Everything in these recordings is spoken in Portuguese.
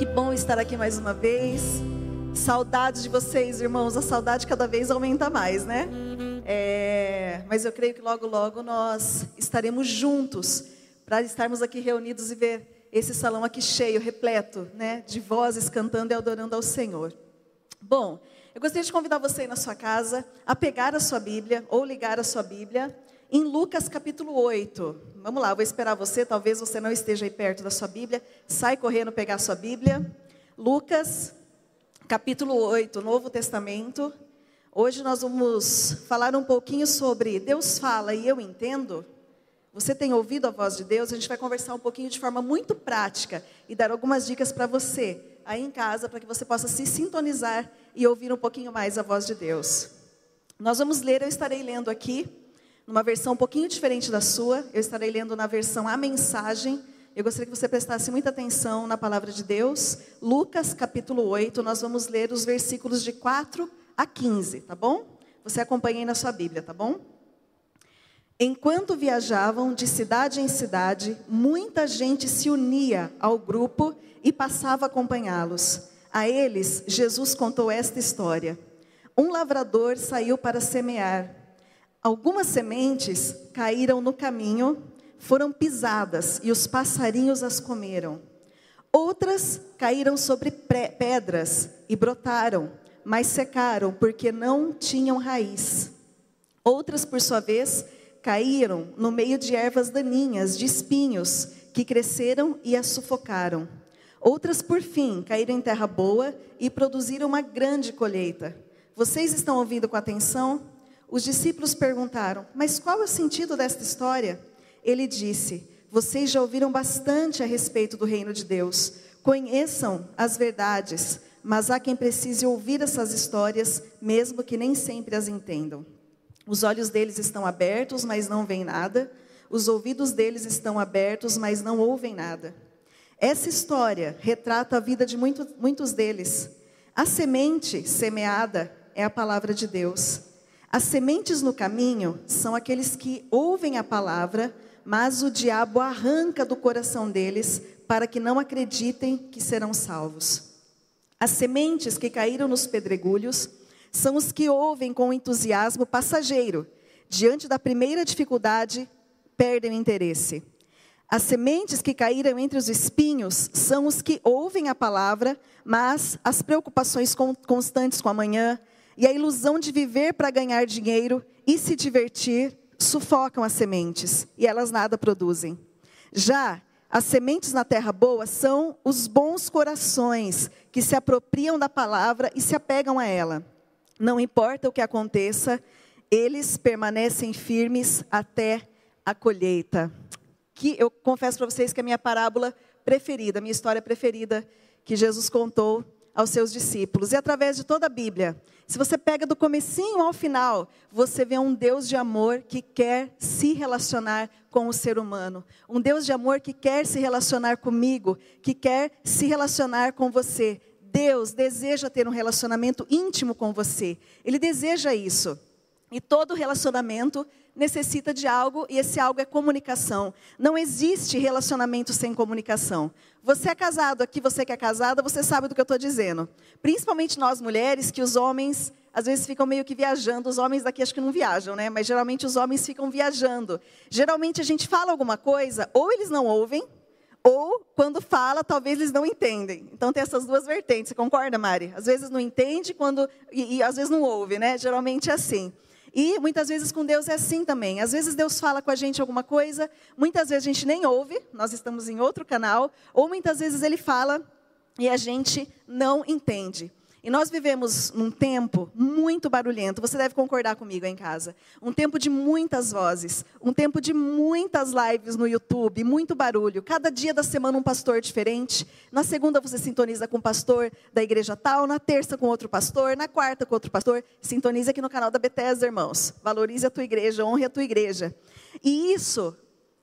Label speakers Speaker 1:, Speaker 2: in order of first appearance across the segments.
Speaker 1: Que bom estar aqui mais uma vez. Saudades de vocês, irmãos. A saudade cada vez aumenta mais, né? É, mas eu creio que logo, logo nós estaremos juntos para estarmos aqui reunidos e ver esse salão aqui cheio, repleto, né, de vozes cantando e adorando ao Senhor. Bom, eu gostaria de convidar você aí na sua casa a pegar a sua Bíblia ou ligar a sua Bíblia em Lucas capítulo 8. Vamos lá, eu vou esperar você, talvez você não esteja aí perto da sua Bíblia. Sai correndo pegar a sua Bíblia. Lucas capítulo 8, Novo Testamento. Hoje nós vamos falar um pouquinho sobre Deus fala e eu entendo. Você tem ouvido a voz de Deus? A gente vai conversar um pouquinho de forma muito prática e dar algumas dicas para você aí em casa, para que você possa se sintonizar e ouvir um pouquinho mais a voz de Deus. Nós vamos ler, eu estarei lendo aqui, numa versão um pouquinho diferente da sua, eu estarei lendo na versão A Mensagem. Eu gostaria que você prestasse muita atenção na palavra de Deus. Lucas capítulo 8, nós vamos ler os versículos de 4 a 15, tá bom? Você acompanha aí na sua Bíblia, tá bom? Enquanto viajavam de cidade em cidade, muita gente se unia ao grupo e passava a acompanhá-los. A eles, Jesus contou esta história. Um lavrador saiu para semear. Algumas sementes caíram no caminho, foram pisadas e os passarinhos as comeram. Outras caíram sobre pedras e brotaram, mas secaram porque não tinham raiz. Outras, por sua vez, caíram no meio de ervas daninhas, de espinhos, que cresceram e as sufocaram. Outras, por fim, caíram em terra boa e produziram uma grande colheita. Vocês estão ouvindo com atenção? Os discípulos perguntaram: Mas qual é o sentido desta história? Ele disse: Vocês já ouviram bastante a respeito do reino de Deus. Conheçam as verdades, mas há quem precise ouvir essas histórias, mesmo que nem sempre as entendam. Os olhos deles estão abertos, mas não veem nada. Os ouvidos deles estão abertos, mas não ouvem nada. Essa história retrata a vida de muito, muitos deles. A semente semeada é a palavra de Deus. As sementes no caminho são aqueles que ouvem a palavra, mas o diabo arranca do coração deles para que não acreditem que serão salvos. As sementes que caíram nos pedregulhos são os que ouvem com entusiasmo passageiro. Diante da primeira dificuldade, perdem o interesse. As sementes que caíram entre os espinhos são os que ouvem a palavra, mas as preocupações constantes com amanhã e a ilusão de viver para ganhar dinheiro e se divertir sufocam as sementes e elas nada produzem. Já as sementes na terra boa são os bons corações que se apropriam da palavra e se apegam a ela. Não importa o que aconteça, eles permanecem firmes até a colheita. Que eu confesso para vocês que é a minha parábola preferida, a minha história preferida que Jesus contou aos seus discípulos. E através de toda a Bíblia, se você pega do comecinho ao final, você vê um Deus de amor que quer se relacionar com o ser humano. Um Deus de amor que quer se relacionar comigo, que quer se relacionar com você. Deus deseja ter um relacionamento íntimo com você. Ele deseja isso. E todo relacionamento necessita de algo e esse algo é comunicação. Não existe relacionamento sem comunicação. Você é casado aqui, você que é casada, você sabe do que eu estou dizendo. Principalmente nós mulheres, que os homens às vezes ficam meio que viajando. Os homens daqui acho que não viajam, né? Mas geralmente os homens ficam viajando. Geralmente a gente fala alguma coisa, ou eles não ouvem, ou, quando fala, talvez eles não entendem. Então, tem essas duas vertentes. Você concorda, Mari? Às vezes não entende quando, e, e às vezes não ouve, né? Geralmente é assim. E muitas vezes com Deus é assim também. Às vezes Deus fala com a gente alguma coisa, muitas vezes a gente nem ouve, nós estamos em outro canal, ou muitas vezes Ele fala e a gente não entende. E nós vivemos num tempo muito barulhento, você deve concordar comigo em casa. Um tempo de muitas vozes, um tempo de muitas lives no YouTube, muito barulho. Cada dia da semana um pastor diferente. Na segunda você sintoniza com o pastor da igreja tal, na terça com outro pastor, na quarta com outro pastor. Sintonize aqui no canal da Bethesda, irmãos. Valorize a tua igreja, honre a tua igreja. E isso,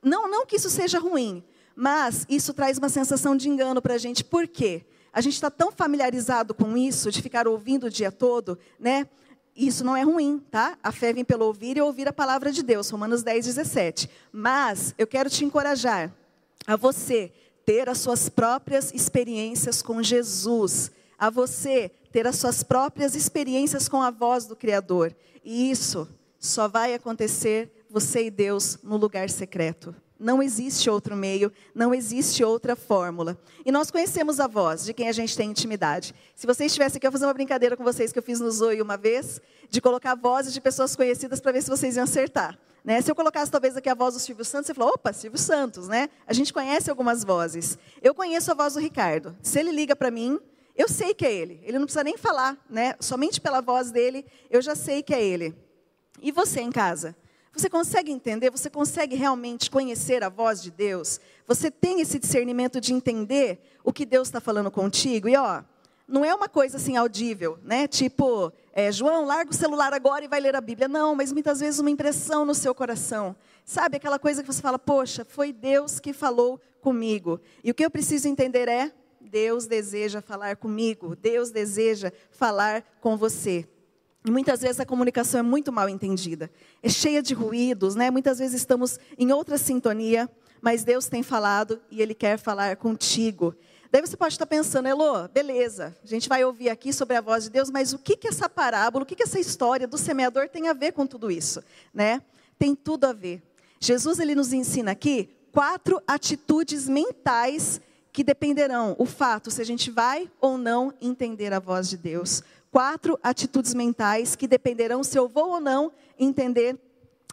Speaker 1: não, não que isso seja ruim, mas isso traz uma sensação de engano para a gente. Por quê? A gente está tão familiarizado com isso, de ficar ouvindo o dia todo, né? Isso não é ruim, tá? A fé vem pelo ouvir e ouvir a palavra de Deus, Romanos 10, 17. Mas eu quero te encorajar a você ter as suas próprias experiências com Jesus, a você ter as suas próprias experiências com a voz do Criador. E isso só vai acontecer você e Deus no lugar secreto. Não existe outro meio, não existe outra fórmula. E nós conhecemos a voz de quem a gente tem intimidade. Se você estivesse aqui, eu vou fazer uma brincadeira com vocês que eu fiz no Zoe uma vez, de colocar vozes de pessoas conhecidas para ver se vocês iam acertar. Né? Se eu colocasse talvez aqui a voz do Silvio Santos, você falou, opa, Silvio Santos, né? A gente conhece algumas vozes. Eu conheço a voz do Ricardo. Se ele liga para mim, eu sei que é ele. Ele não precisa nem falar, né? Somente pela voz dele, eu já sei que é ele. E você em casa? Você consegue entender? Você consegue realmente conhecer a voz de Deus? Você tem esse discernimento de entender o que Deus está falando contigo? E ó, não é uma coisa assim audível, né? Tipo, é, João, larga o celular agora e vai ler a Bíblia. Não, mas muitas vezes uma impressão no seu coração. Sabe aquela coisa que você fala, poxa, foi Deus que falou comigo. E o que eu preciso entender é, Deus deseja falar comigo, Deus deseja falar com você. E muitas vezes a comunicação é muito mal entendida, é cheia de ruídos, né? Muitas vezes estamos em outra sintonia, mas Deus tem falado e Ele quer falar contigo. Daí você pode estar pensando, Elô, beleza, a gente vai ouvir aqui sobre a voz de Deus, mas o que, que essa parábola, o que, que essa história do semeador tem a ver com tudo isso? Né? Tem tudo a ver. Jesus ele nos ensina aqui quatro atitudes mentais que dependerão o fato se a gente vai ou não entender a voz de Deus quatro atitudes mentais que dependerão se eu vou ou não entender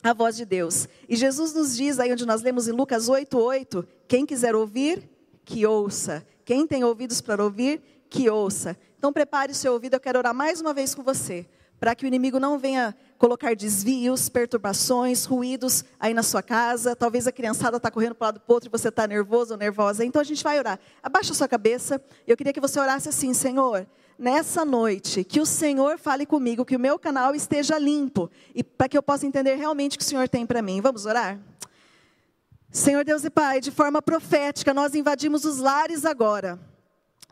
Speaker 1: a voz de Deus. E Jesus nos diz, aí onde nós lemos em Lucas 8:8, quem quiser ouvir, que ouça. Quem tem ouvidos para ouvir, que ouça. Então prepare o seu ouvido, eu quero orar mais uma vez com você, para que o inimigo não venha colocar desvios, perturbações, ruídos aí na sua casa. Talvez a criançada está correndo para o lado do outro e você está nervoso ou nervosa. Então a gente vai orar. Abaixa a sua cabeça. Eu queria que você orasse assim, Senhor nessa noite, que o Senhor fale comigo, que o meu canal esteja limpo e para que eu possa entender realmente o que o Senhor tem para mim. Vamos orar? Senhor Deus e Pai, de forma profética, nós invadimos os lares agora.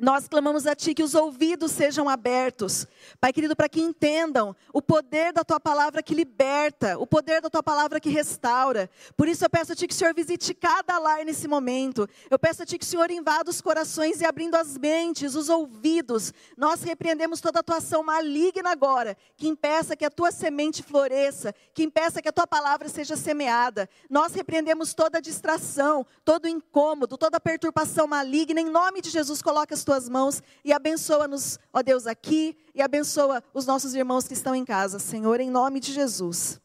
Speaker 1: Nós clamamos a Ti que os ouvidos sejam abertos, Pai querido, para que entendam o poder da Tua palavra que liberta, o poder da Tua palavra que restaura. Por isso eu peço a Ti que o Senhor visite cada lar nesse momento. Eu peço a Ti que o Senhor invada os corações e abrindo as mentes, os ouvidos. Nós repreendemos toda atuação maligna agora, que impeça que a Tua semente floresça, que impeça que a Tua palavra seja semeada. Nós repreendemos toda distração, todo incômodo, toda perturbação maligna. Em nome de Jesus, coloca as Tuas tuas mãos e abençoa-nos, ó Deus, aqui e abençoa os nossos irmãos que estão em casa, Senhor, em nome de Jesus.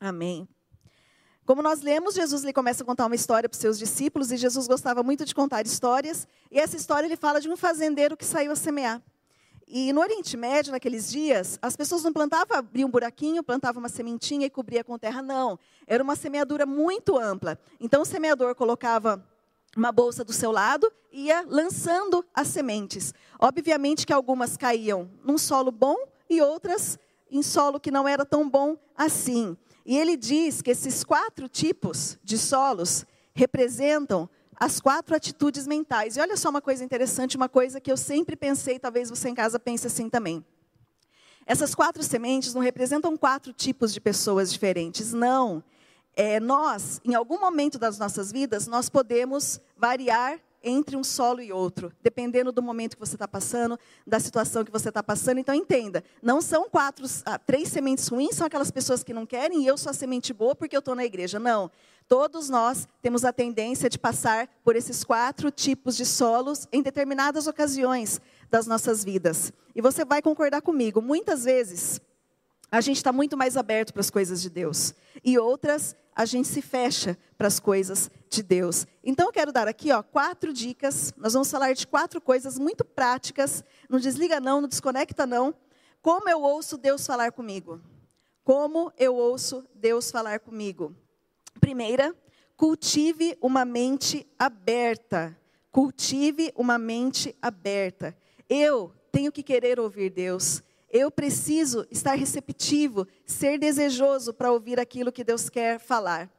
Speaker 1: Amém. Como nós lemos, Jesus lhe começa a contar uma história para os seus discípulos e Jesus gostava muito de contar histórias. E essa história ele fala de um fazendeiro que saiu a semear. E no Oriente Médio, naqueles dias, as pessoas não plantavam, abriam um buraquinho, plantavam uma sementinha e cobria com terra, não. Era uma semeadura muito ampla. Então o semeador colocava uma bolsa do seu lado e ia lançando as sementes. Obviamente que algumas caíam num solo bom e outras em solo que não era tão bom assim. E ele diz que esses quatro tipos de solos representam as quatro atitudes mentais. E olha só uma coisa interessante, uma coisa que eu sempre pensei, talvez você em casa pense assim também. Essas quatro sementes não representam quatro tipos de pessoas diferentes, não é, nós, em algum momento das nossas vidas, nós podemos variar entre um solo e outro, dependendo do momento que você está passando, da situação que você está passando. Então entenda, não são quatro, ah, três sementes ruins, são aquelas pessoas que não querem e eu sou a semente boa porque eu estou na igreja. Não, todos nós temos a tendência de passar por esses quatro tipos de solos em determinadas ocasiões das nossas vidas. E você vai concordar comigo, muitas vezes a gente está muito mais aberto para as coisas de Deus. E outras, a gente se fecha para as coisas de Deus. Então, eu quero dar aqui ó, quatro dicas. Nós vamos falar de quatro coisas muito práticas. Não desliga, não, não desconecta, não. Como eu ouço Deus falar comigo? Como eu ouço Deus falar comigo? Primeira, cultive uma mente aberta. Cultive uma mente aberta. Eu tenho que querer ouvir Deus. Eu preciso estar receptivo, ser desejoso para ouvir aquilo que Deus quer falar.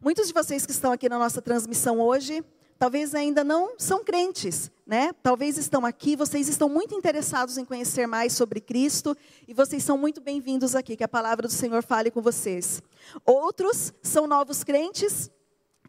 Speaker 1: Muitos de vocês que estão aqui na nossa transmissão hoje, talvez ainda não são crentes, né? Talvez estão aqui, vocês estão muito interessados em conhecer mais sobre Cristo e vocês são muito bem-vindos aqui, que a palavra do Senhor fale com vocês. Outros são novos crentes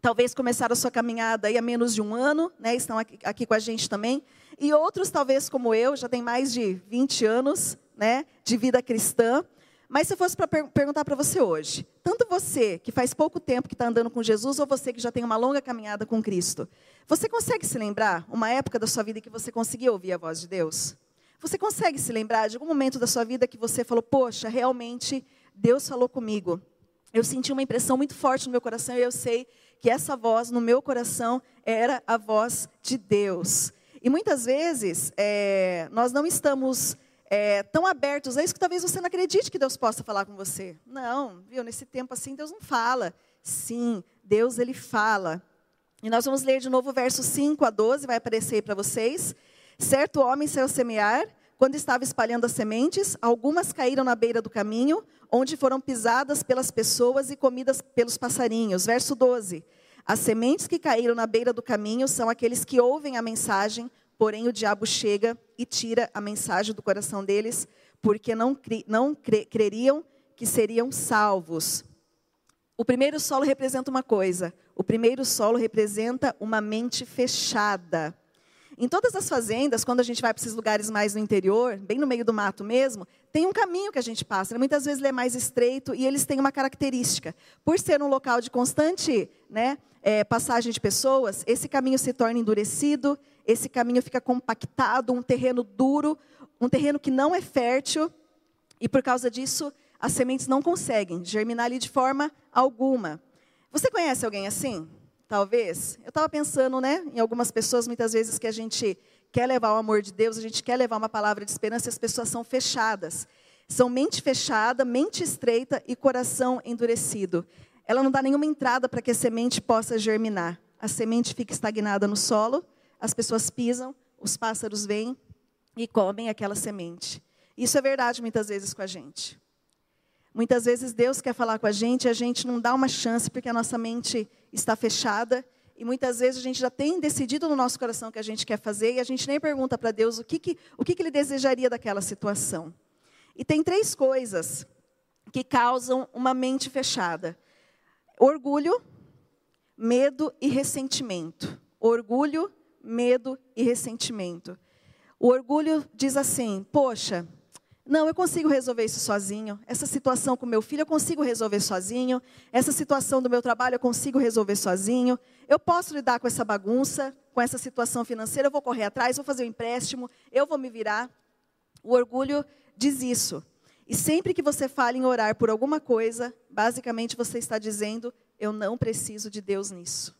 Speaker 1: talvez começaram a sua caminhada aí há menos de um ano, né, estão aqui, aqui, com a gente também. E outros, talvez como eu, já tem mais de 20 anos né, de vida cristã. Mas se eu fosse para per perguntar para você hoje, tanto você que faz pouco tempo que está andando com Jesus, ou você que já tem uma longa caminhada com Cristo, você consegue se lembrar uma época da sua vida que você conseguiu ouvir a voz de Deus? Você consegue se lembrar de algum momento da sua vida que você falou, poxa, realmente Deus falou comigo? Eu senti uma impressão muito forte no meu coração e eu sei que essa voz no meu coração era a voz de Deus. E muitas vezes é, nós não estamos é, tão abertos a isso que talvez você não acredite que Deus possa falar com você. Não, viu? Nesse tempo assim Deus não fala. Sim, Deus ele fala. E nós vamos ler de novo o verso 5 a 12, vai aparecer para vocês. Certo homem saiu semear, quando estava espalhando as sementes, algumas caíram na beira do caminho, onde foram pisadas pelas pessoas e comidas pelos passarinhos. Verso 12. As sementes que caíram na beira do caminho são aqueles que ouvem a mensagem, porém o diabo chega e tira a mensagem do coração deles, porque não, não creriam que seriam salvos. O primeiro solo representa uma coisa: o primeiro solo representa uma mente fechada. Em todas as fazendas, quando a gente vai para esses lugares mais no interior, bem no meio do mato mesmo, tem um caminho que a gente passa. Muitas vezes ele é mais estreito e eles têm uma característica. Por ser um local de constante né, é, passagem de pessoas, esse caminho se torna endurecido, esse caminho fica compactado, um terreno duro, um terreno que não é fértil, e por causa disso, as sementes não conseguem germinar ali de forma alguma. Você conhece alguém assim? talvez. Eu estava pensando, né, em algumas pessoas, muitas vezes, que a gente quer levar o amor de Deus, a gente quer levar uma palavra de esperança, e as pessoas são fechadas. São mente fechada, mente estreita e coração endurecido. Ela não dá nenhuma entrada para que a semente possa germinar. A semente fica estagnada no solo, as pessoas pisam, os pássaros vêm e comem aquela semente. Isso é verdade muitas vezes com a gente. Muitas vezes Deus quer falar com a gente e a gente não dá uma chance porque a nossa mente está fechada. E muitas vezes a gente já tem decidido no nosso coração o que a gente quer fazer e a gente nem pergunta para Deus o que, que, o que, que Ele desejaria daquela situação. E tem três coisas que causam uma mente fechada: orgulho, medo e ressentimento. Orgulho, medo e ressentimento. O orgulho diz assim: Poxa, não, eu consigo resolver isso sozinho. Essa situação com meu filho eu consigo resolver sozinho. Essa situação do meu trabalho eu consigo resolver sozinho. Eu posso lidar com essa bagunça, com essa situação financeira. Eu vou correr atrás, vou fazer um empréstimo, eu vou me virar. O orgulho diz isso. E sempre que você fala em orar por alguma coisa, basicamente você está dizendo: eu não preciso de Deus nisso.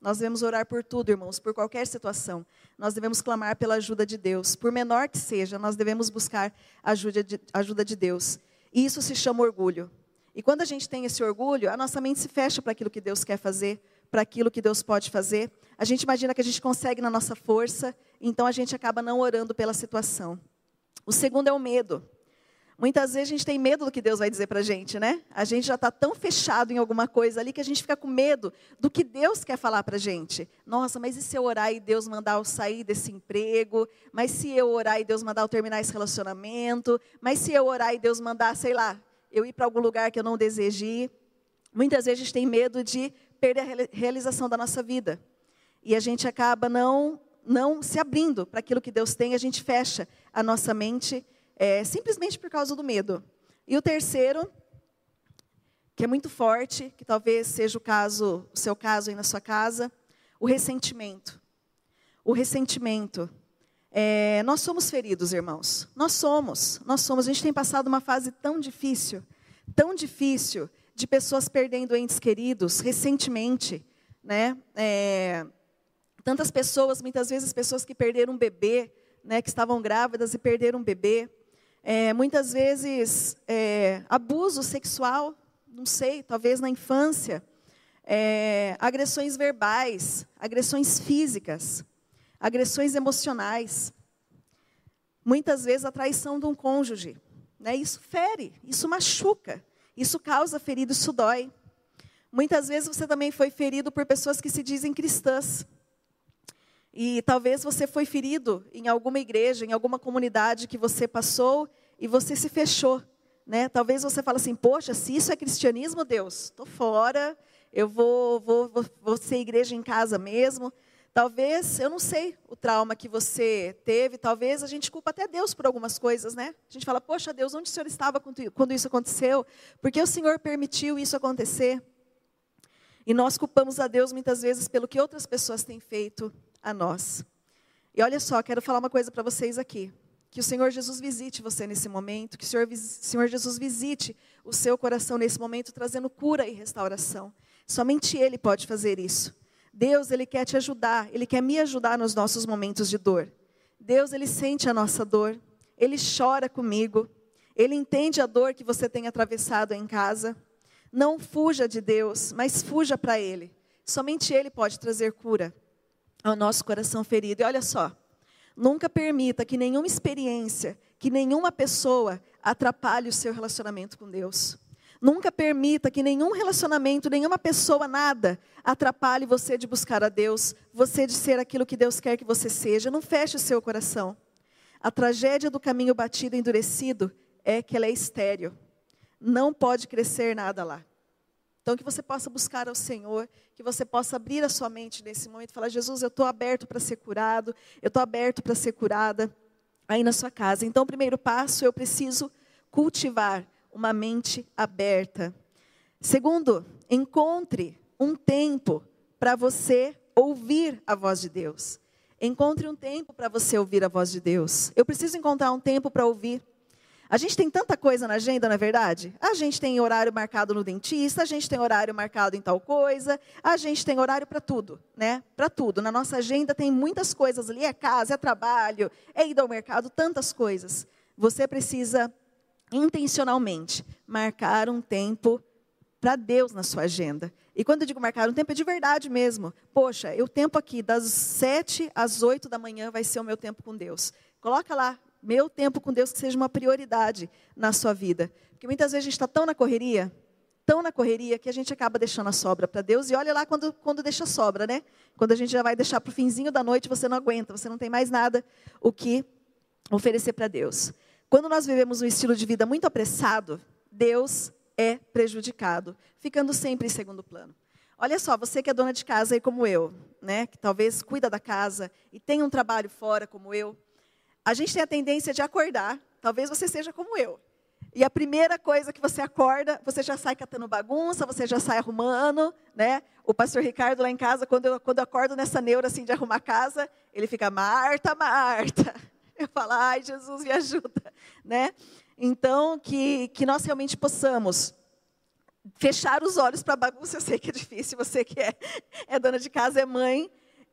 Speaker 1: Nós devemos orar por tudo, irmãos, por qualquer situação. Nós devemos clamar pela ajuda de Deus. Por menor que seja, nós devemos buscar a ajuda de, ajuda de Deus. E isso se chama orgulho. E quando a gente tem esse orgulho, a nossa mente se fecha para aquilo que Deus quer fazer, para aquilo que Deus pode fazer. A gente imagina que a gente consegue na nossa força, então a gente acaba não orando pela situação. O segundo é o medo. Muitas vezes a gente tem medo do que Deus vai dizer para a gente, né? A gente já está tão fechado em alguma coisa ali que a gente fica com medo do que Deus quer falar para a gente. Nossa, mas e se eu orar e Deus mandar eu sair desse emprego? Mas se eu orar e Deus mandar eu terminar esse relacionamento? Mas se eu orar e Deus mandar, sei lá, eu ir para algum lugar que eu não desejei? Muitas vezes a gente tem medo de perder a realização da nossa vida. E a gente acaba não, não se abrindo para aquilo que Deus tem, a gente fecha a nossa mente é, simplesmente por causa do medo. E o terceiro, que é muito forte, que talvez seja o caso, o seu caso aí na sua casa, o ressentimento. O ressentimento. É, nós somos feridos, irmãos. Nós somos, nós somos. A gente tem passado uma fase tão difícil, tão difícil, de pessoas perdendo entes queridos recentemente, né? É, tantas pessoas, muitas vezes pessoas que perderam um bebê, né? Que estavam grávidas e perderam um bebê. É, muitas vezes, é, abuso sexual, não sei, talvez na infância, é, agressões verbais, agressões físicas, agressões emocionais. Muitas vezes a traição de um cônjuge. Né? Isso fere, isso machuca, isso causa ferido, isso dói. Muitas vezes você também foi ferido por pessoas que se dizem cristãs. E talvez você foi ferido em alguma igreja, em alguma comunidade que você passou e você se fechou. Né? Talvez você fale assim, poxa, se isso é cristianismo, Deus, estou fora, eu vou, vou, vou, vou ser igreja em casa mesmo. Talvez, eu não sei o trauma que você teve, talvez a gente culpa até Deus por algumas coisas, né? A gente fala, poxa Deus, onde o Senhor estava quando isso aconteceu? Porque o Senhor permitiu isso acontecer? E nós culpamos a Deus muitas vezes pelo que outras pessoas têm feito a nós. E olha só, quero falar uma coisa para vocês aqui. Que o Senhor Jesus visite você nesse momento, que o Senhor, Senhor Jesus visite o seu coração nesse momento, trazendo cura e restauração. Somente Ele pode fazer isso. Deus, Ele quer te ajudar, Ele quer me ajudar nos nossos momentos de dor. Deus, Ele sente a nossa dor, Ele chora comigo, Ele entende a dor que você tem atravessado em casa. Não fuja de Deus, mas fuja para Ele. Somente Ele pode trazer cura ao nosso coração ferido. E olha só, Nunca permita que nenhuma experiência, que nenhuma pessoa atrapalhe o seu relacionamento com Deus. Nunca permita que nenhum relacionamento, nenhuma pessoa, nada, atrapalhe você de buscar a Deus, você de ser aquilo que Deus quer que você seja. Não feche o seu coração. A tragédia do caminho batido e endurecido é que ela é estéreo. Não pode crescer nada lá. Então, que você possa buscar ao Senhor, que você possa abrir a sua mente nesse momento e falar: Jesus, eu estou aberto para ser curado, eu estou aberto para ser curada aí na sua casa. Então, primeiro passo, eu preciso cultivar uma mente aberta. Segundo, encontre um tempo para você ouvir a voz de Deus. Encontre um tempo para você ouvir a voz de Deus. Eu preciso encontrar um tempo para ouvir. A gente tem tanta coisa na agenda, não é verdade? A gente tem horário marcado no dentista, a gente tem horário marcado em tal coisa, a gente tem horário para tudo, né? Para tudo. Na nossa agenda tem muitas coisas ali, é casa, é trabalho, é ir ao mercado, tantas coisas. Você precisa intencionalmente marcar um tempo para Deus na sua agenda. E quando eu digo marcar um tempo, é de verdade mesmo. Poxa, o tempo aqui, das sete às oito da manhã, vai ser o meu tempo com Deus. Coloca lá meu tempo com Deus que seja uma prioridade na sua vida. Porque muitas vezes a gente está tão na correria, tão na correria, que a gente acaba deixando a sobra para Deus. E olha lá quando, quando deixa a sobra, né? Quando a gente já vai deixar para o finzinho da noite, você não aguenta, você não tem mais nada o que oferecer para Deus. Quando nós vivemos um estilo de vida muito apressado, Deus é prejudicado, ficando sempre em segundo plano. Olha só, você que é dona de casa aí como eu, né, que talvez cuida da casa e tem um trabalho fora como eu, a gente tem a tendência de acordar, talvez você seja como eu. E a primeira coisa que você acorda, você já sai catando bagunça, você já sai arrumando, né? O pastor Ricardo lá em casa, quando eu, quando eu acordo nessa neura assim de arrumar casa, ele fica, Marta, Marta. Eu falo, ai, Jesus, me ajuda, né? Então, que, que nós realmente possamos fechar os olhos para a bagunça, eu sei que é difícil, você que é, é dona de casa, é mãe,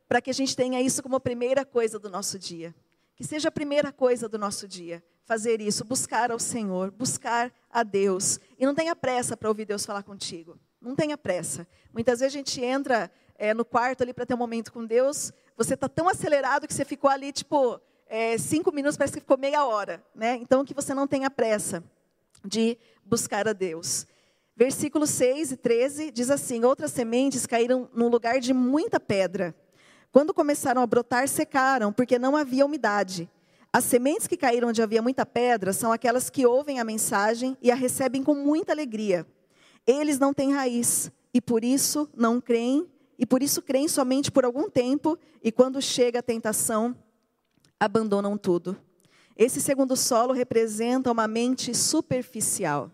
Speaker 1: para que a gente tenha isso como primeira coisa do nosso dia. Que seja a primeira coisa do nosso dia, fazer isso, buscar ao Senhor, buscar a Deus. E não tenha pressa para ouvir Deus falar contigo. Não tenha pressa. Muitas vezes a gente entra é, no quarto ali para ter um momento com Deus, você está tão acelerado que você ficou ali, tipo, é, cinco minutos, parece que ficou meia hora. Né? Então, que você não tenha pressa de buscar a Deus. Versículos 6 e 13 diz assim: Outras sementes caíram num lugar de muita pedra quando começaram a brotar, secaram, porque não havia umidade. As sementes que caíram onde havia muita pedra são aquelas que ouvem a mensagem e a recebem com muita alegria. Eles não têm raiz e por isso não creem, e por isso creem somente por algum tempo, e quando chega a tentação, abandonam tudo. Esse segundo solo representa uma mente superficial.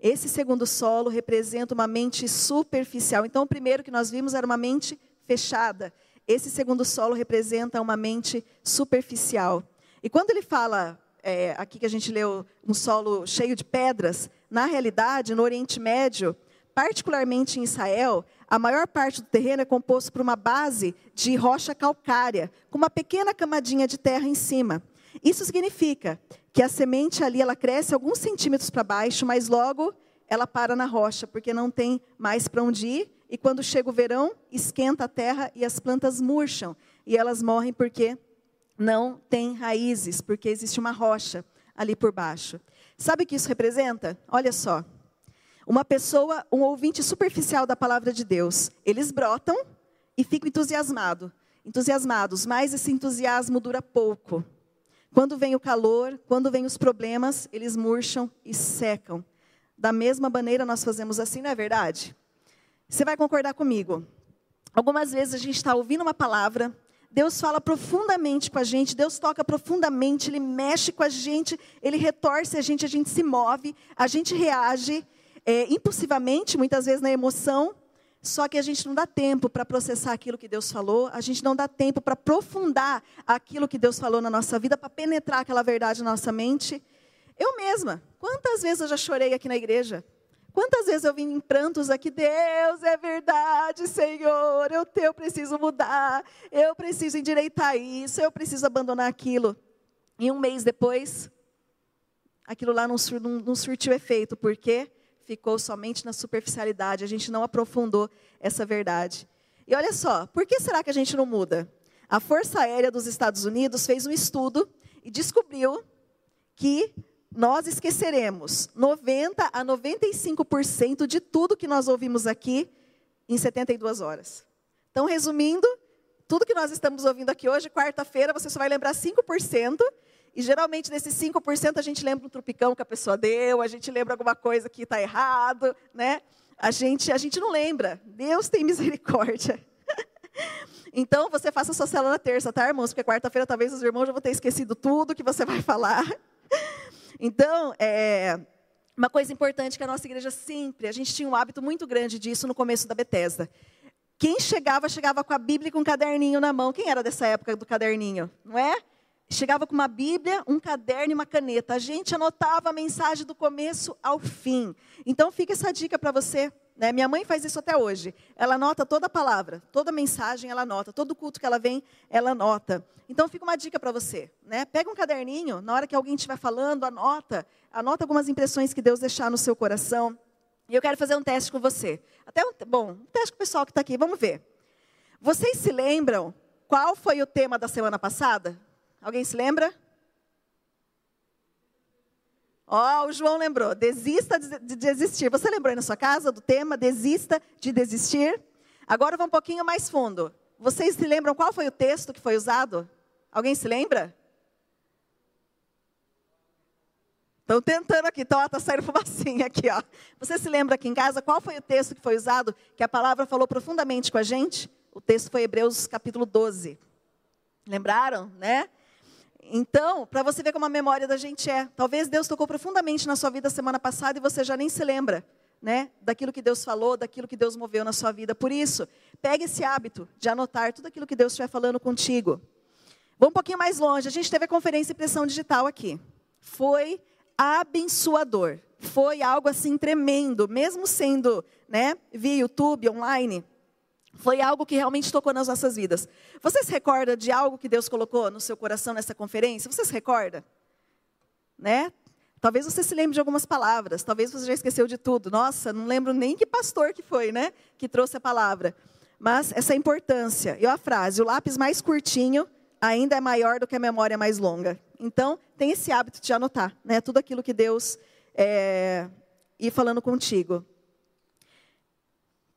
Speaker 1: Esse segundo solo representa uma mente superficial. Então, o primeiro que nós vimos era uma mente fechada. Esse segundo solo representa uma mente superficial. E quando ele fala, é, aqui que a gente leu, um solo cheio de pedras, na realidade, no Oriente Médio, particularmente em Israel, a maior parte do terreno é composto por uma base de rocha calcária, com uma pequena camadinha de terra em cima. Isso significa que a semente ali ela cresce alguns centímetros para baixo, mas logo ela para na rocha, porque não tem mais para onde ir e quando chega o verão, esquenta a terra e as plantas murcham. E elas morrem porque não têm raízes, porque existe uma rocha ali por baixo. Sabe o que isso representa? Olha só. Uma pessoa, um ouvinte superficial da palavra de Deus, eles brotam e ficam entusiasmado, entusiasmados, mas esse entusiasmo dura pouco. Quando vem o calor, quando vem os problemas, eles murcham e secam. Da mesma maneira nós fazemos assim, não é verdade? Você vai concordar comigo? Algumas vezes a gente está ouvindo uma palavra, Deus fala profundamente com a gente, Deus toca profundamente, Ele mexe com a gente, Ele retorce a gente, a gente se move, a gente reage é, impulsivamente, muitas vezes na emoção, só que a gente não dá tempo para processar aquilo que Deus falou, a gente não dá tempo para aprofundar aquilo que Deus falou na nossa vida, para penetrar aquela verdade na nossa mente. Eu mesma, quantas vezes eu já chorei aqui na igreja? Quantas vezes eu vim em prantos aqui, Deus, é verdade, Senhor, eu, eu preciso mudar, eu preciso endireitar isso, eu preciso abandonar aquilo. E um mês depois, aquilo lá não, não, não surtiu efeito, por quê? ficou somente na superficialidade, a gente não aprofundou essa verdade. E olha só, por que será que a gente não muda? A Força Aérea dos Estados Unidos fez um estudo e descobriu que nós esqueceremos 90 a 95% de tudo que nós ouvimos aqui em 72 horas. Então, resumindo, tudo que nós estamos ouvindo aqui hoje, quarta-feira, você só vai lembrar 5%, e geralmente desses 5% a gente lembra um trupicão que a pessoa deu, a gente lembra alguma coisa que está errado, né? A gente, a gente não lembra. Deus tem misericórdia. então, você faça a sua célula na terça, tá, irmãos? Porque quarta-feira talvez os irmãos já vão ter esquecido tudo que você vai falar. Então, é, uma coisa importante que a nossa igreja sempre, a gente tinha um hábito muito grande disso no começo da Bethesda. Quem chegava, chegava com a Bíblia e com um caderninho na mão. Quem era dessa época do caderninho? Não é? chegava com uma Bíblia, um caderno e uma caneta. A gente anotava a mensagem do começo ao fim. Então fica essa dica para você. Né? Minha mãe faz isso até hoje. Ela anota toda palavra, toda mensagem ela anota, todo culto que ela vem, ela anota. Então fica uma dica para você. Né? Pega um caderninho, na hora que alguém estiver falando, anota. Anota algumas impressões que Deus deixar no seu coração. E eu quero fazer um teste com você. Até um, bom, um teste com o pessoal que está aqui. Vamos ver. Vocês se lembram qual foi o tema da semana passada? Alguém se lembra? Ó, oh, o João lembrou. Desista de desistir. Você lembrou aí na sua casa do tema? Desista de desistir. Agora vamos um pouquinho mais fundo. Vocês se lembram qual foi o texto que foi usado? Alguém se lembra? Estão tentando aqui, então está saindo fumacinha aqui, ó. Você se lembra aqui em casa qual foi o texto que foi usado, que a palavra falou profundamente com a gente? O texto foi Hebreus capítulo 12. Lembraram, né? Então, para você ver como a memória da gente é. Talvez Deus tocou profundamente na sua vida semana passada e você já nem se lembra, né? Daquilo que Deus falou, daquilo que Deus moveu na sua vida. Por isso, pegue esse hábito de anotar tudo aquilo que Deus estiver falando contigo. Vamos um pouquinho mais longe. A gente teve a conferência Impressão Digital aqui. Foi abençoador. Foi algo assim tremendo, mesmo sendo, né, via YouTube, online foi algo que realmente tocou nas nossas vidas. Você se recorda de algo que Deus colocou no seu coração nessa conferência? Você se recorda? Né? Talvez você se lembre de algumas palavras, talvez você já esqueceu de tudo. Nossa, não lembro nem que pastor que foi, né? Que trouxe a palavra. Mas essa importância. E a frase: o lápis mais curtinho ainda é maior do que a memória mais longa. Então, tem esse hábito de anotar, né? Tudo aquilo que Deus é, ir falando contigo.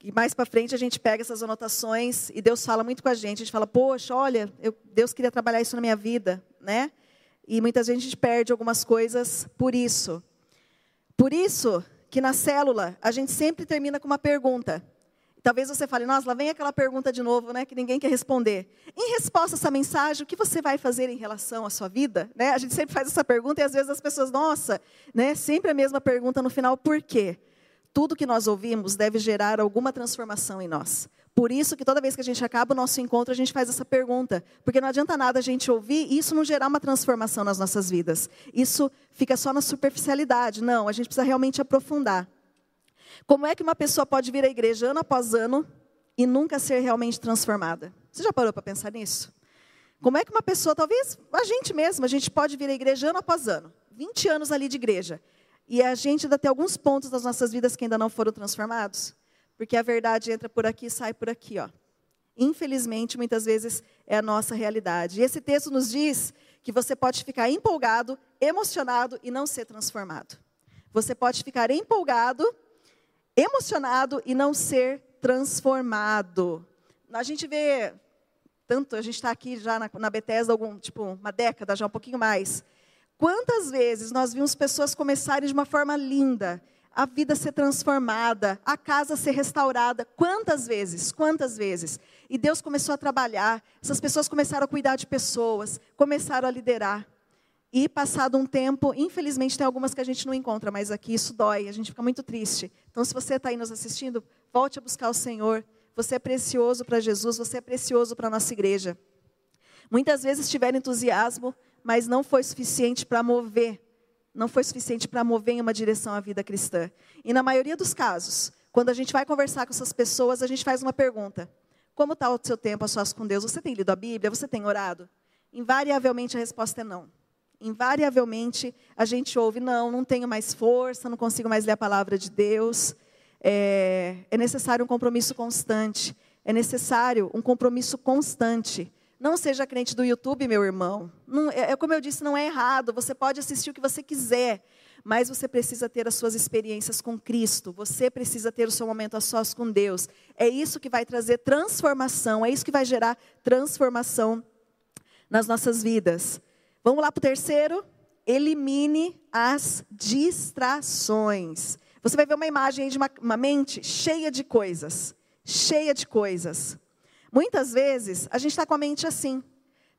Speaker 1: E mais para frente a gente pega essas anotações e Deus fala muito com a gente. A gente fala, poxa, olha, eu, Deus queria trabalhar isso na minha vida, né? E muitas vezes a gente perde algumas coisas por isso. Por isso que na célula a gente sempre termina com uma pergunta. Talvez você fale, nossa, lá vem aquela pergunta de novo, né, que ninguém quer responder. Em resposta a essa mensagem, o que você vai fazer em relação à sua vida? Né? A gente sempre faz essa pergunta e às vezes as pessoas, nossa, né, sempre a mesma pergunta no final, por quê? Tudo que nós ouvimos deve gerar alguma transformação em nós. Por isso que toda vez que a gente acaba o nosso encontro, a gente faz essa pergunta. Porque não adianta nada a gente ouvir e isso não gerar uma transformação nas nossas vidas. Isso fica só na superficialidade. Não, a gente precisa realmente aprofundar. Como é que uma pessoa pode vir à igreja ano após ano e nunca ser realmente transformada? Você já parou para pensar nisso? Como é que uma pessoa, talvez a gente mesmo, a gente pode vir à igreja ano após ano, 20 anos ali de igreja, e a gente ainda tem alguns pontos das nossas vidas que ainda não foram transformados. Porque a verdade entra por aqui e sai por aqui. Ó. Infelizmente, muitas vezes é a nossa realidade. E esse texto nos diz que você pode ficar empolgado, emocionado e não ser transformado. Você pode ficar empolgado, emocionado e não ser transformado. A gente vê tanto, a gente está aqui já na, na Bethesda algum, tipo, uma década, já um pouquinho mais. Quantas vezes nós vimos pessoas começarem de uma forma linda, a vida ser transformada, a casa ser restaurada. Quantas vezes? Quantas vezes? E Deus começou a trabalhar, essas pessoas começaram a cuidar de pessoas, começaram a liderar. E passado um tempo, infelizmente tem algumas que a gente não encontra mais aqui, isso dói, a gente fica muito triste. Então, se você está aí nos assistindo, volte a buscar o Senhor. Você é precioso para Jesus, você é precioso para a nossa igreja. Muitas vezes tiveram entusiasmo, mas não foi suficiente para mover, não foi suficiente para mover em uma direção a vida cristã. E na maioria dos casos, quando a gente vai conversar com essas pessoas, a gente faz uma pergunta: Como está o seu tempo a sós com Deus? Você tem lido a Bíblia? Você tem orado? Invariavelmente a resposta é não invariavelmente a gente ouve: não, não tenho mais força, não consigo mais ler a palavra de Deus. É, é necessário um compromisso constante. É necessário um compromisso constante. Não seja crente do YouTube, meu irmão. Não, é, é como eu disse, não é errado. Você pode assistir o que você quiser, mas você precisa ter as suas experiências com Cristo. Você precisa ter o seu momento a sós com Deus. É isso que vai trazer transformação. É isso que vai gerar transformação nas nossas vidas. Vamos lá para o terceiro. Elimine as distrações. Você vai ver uma imagem de uma, uma mente cheia de coisas. Cheia de coisas. Muitas vezes, a gente está com a mente assim.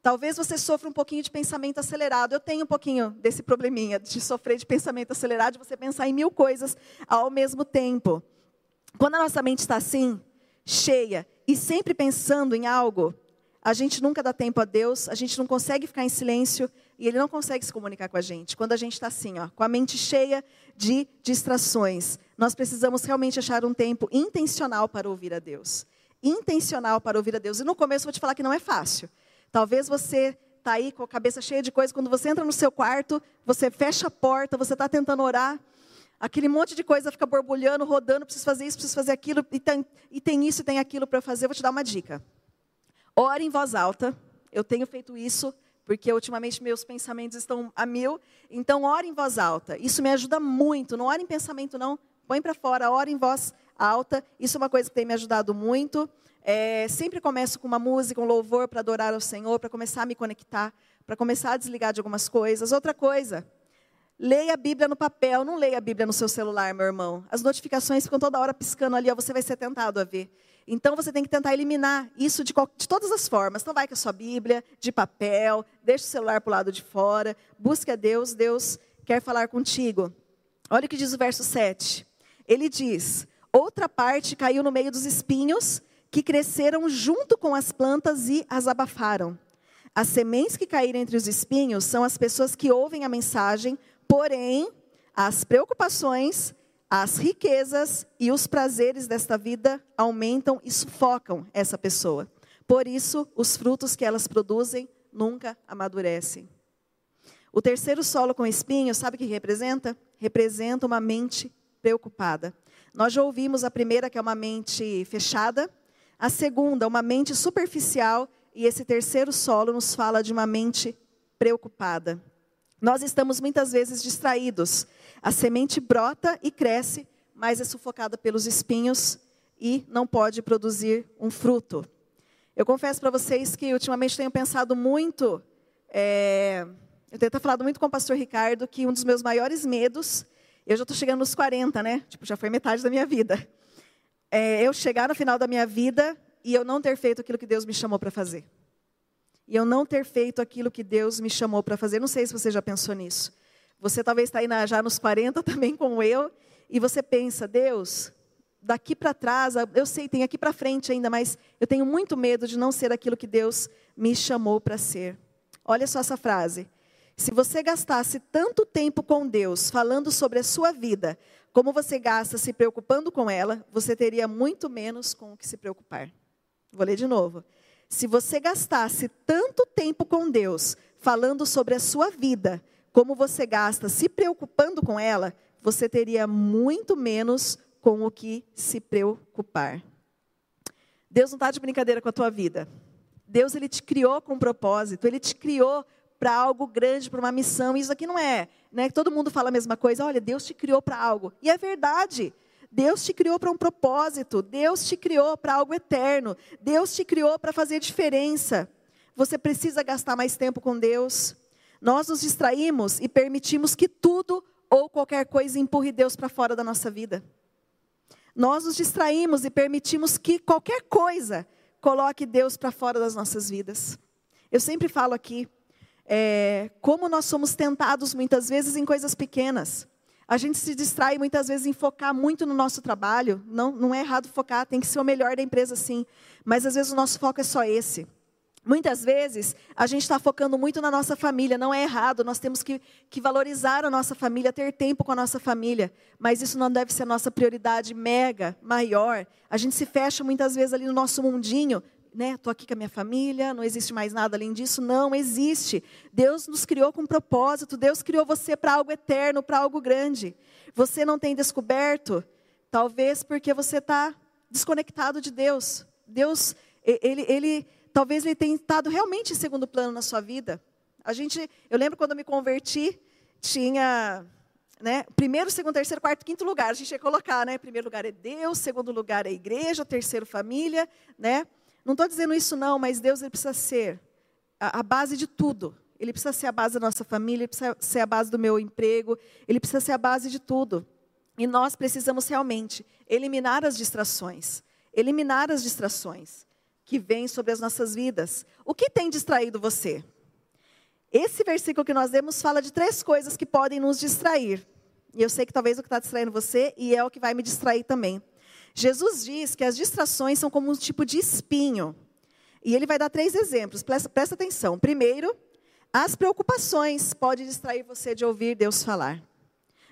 Speaker 1: Talvez você sofra um pouquinho de pensamento acelerado. Eu tenho um pouquinho desse probleminha de sofrer de pensamento acelerado, de você pensar em mil coisas ao mesmo tempo. Quando a nossa mente está assim, cheia e sempre pensando em algo, a gente nunca dá tempo a Deus, a gente não consegue ficar em silêncio e Ele não consegue se comunicar com a gente. Quando a gente está assim, ó, com a mente cheia de distrações, nós precisamos realmente achar um tempo intencional para ouvir a Deus. Intencional para ouvir a Deus. E no começo eu vou te falar que não é fácil. Talvez você está aí com a cabeça cheia de coisas, quando você entra no seu quarto, você fecha a porta, você está tentando orar, aquele monte de coisa fica borbulhando, rodando, preciso fazer isso, preciso fazer aquilo, e tem, e tem isso e tem aquilo para fazer. Eu vou te dar uma dica. Ore em voz alta. Eu tenho feito isso porque ultimamente meus pensamentos estão a mil. Então, ore em voz alta. Isso me ajuda muito. Não ore em pensamento, não. Põe para fora, ore em voz alta. Isso é uma coisa que tem me ajudado muito. É, sempre começo com uma música, um louvor para adorar ao Senhor, para começar a me conectar, para começar a desligar de algumas coisas. Outra coisa, leia a Bíblia no papel, não leia a Bíblia no seu celular, meu irmão. As notificações ficam toda hora piscando ali, ó, você vai ser tentado a ver. Então você tem que tentar eliminar isso de, de, todas as formas. Então vai com a sua Bíblia, de papel, deixa o celular para o lado de fora, busque a Deus, Deus quer falar contigo. Olha o que diz o verso 7. Ele diz: Outra parte caiu no meio dos espinhos, que cresceram junto com as plantas e as abafaram. As sementes que caíram entre os espinhos são as pessoas que ouvem a mensagem, porém, as preocupações, as riquezas e os prazeres desta vida aumentam e sufocam essa pessoa. Por isso, os frutos que elas produzem nunca amadurecem. O terceiro solo com espinhos, sabe o que representa? Representa uma mente preocupada. Nós já ouvimos a primeira, que é uma mente fechada, a segunda, uma mente superficial, e esse terceiro solo nos fala de uma mente preocupada. Nós estamos muitas vezes distraídos a semente brota e cresce, mas é sufocada pelos espinhos e não pode produzir um fruto. Eu confesso para vocês que ultimamente tenho pensado muito, é, eu tenho falado muito com o pastor Ricardo que um dos meus maiores medos, eu já estou chegando nos 40, né? Tipo, já foi metade da minha vida. É, eu chegar no final da minha vida e eu não ter feito aquilo que Deus me chamou para fazer. E eu não ter feito aquilo que Deus me chamou para fazer. Não sei se você já pensou nisso. Você talvez está aí na, já nos 40 também, como eu, e você pensa, Deus, daqui para trás, eu sei, tem aqui para frente ainda, mas eu tenho muito medo de não ser aquilo que Deus me chamou para ser. Olha só essa frase. Se você gastasse tanto tempo com Deus falando sobre a sua vida, como você gasta se preocupando com ela, você teria muito menos com o que se preocupar. Vou ler de novo. Se você gastasse tanto tempo com Deus falando sobre a sua vida, como você gasta se preocupando com ela, você teria muito menos com o que se preocupar. Deus não está de brincadeira com a tua vida. Deus ele te criou com um propósito, ele te criou para algo grande, para uma missão. Isso aqui não é, né? Todo mundo fala a mesma coisa. Olha, Deus te criou para algo. E é verdade. Deus te criou para um propósito. Deus te criou para algo eterno. Deus te criou para fazer diferença. Você precisa gastar mais tempo com Deus. Nós nos distraímos e permitimos que tudo ou qualquer coisa empurre Deus para fora da nossa vida. Nós nos distraímos e permitimos que qualquer coisa coloque Deus para fora das nossas vidas. Eu sempre falo aqui, é, como nós somos tentados muitas vezes em coisas pequenas. A gente se distrai muitas vezes em focar muito no nosso trabalho. Não, não é errado focar, tem que ser o melhor da empresa sim. Mas às vezes o nosso foco é só esse. Muitas vezes a gente está focando muito na nossa família, não é errado, nós temos que, que, valorizar a nossa família, ter tempo com a nossa família, mas isso não deve ser a nossa prioridade mega, maior. A gente se fecha muitas vezes ali no nosso mundinho, né? Estou aqui com a minha família, não existe mais nada além disso. Não, existe. Deus nos criou com um propósito, Deus criou você para algo eterno, para algo grande. Você não tem descoberto, talvez porque você está desconectado de Deus. Deus, ele, ele talvez ele tenha estado realmente em segundo plano na sua vida. A gente, eu lembro quando eu me converti, tinha, né, primeiro, segundo, terceiro, quarto, quinto lugar. A gente ia colocar, né? Primeiro lugar é Deus, segundo lugar é igreja, terceiro família, né? Não estou dizendo isso não, mas Deus ele precisa ser a, a base de tudo. Ele precisa ser a base da nossa família, ele precisa ser a base do meu emprego, ele precisa ser a base de tudo. E nós precisamos realmente eliminar as distrações. Eliminar as distrações que vêm sobre as nossas vidas. O que tem distraído você? Esse versículo que nós lemos fala de três coisas que podem nos distrair. E eu sei que talvez o que está distraindo você e é o que vai me distrair também. Jesus diz que as distrações são como um tipo de espinho. E ele vai dar três exemplos, presta, presta atenção. Primeiro, as preocupações podem distrair você de ouvir Deus falar.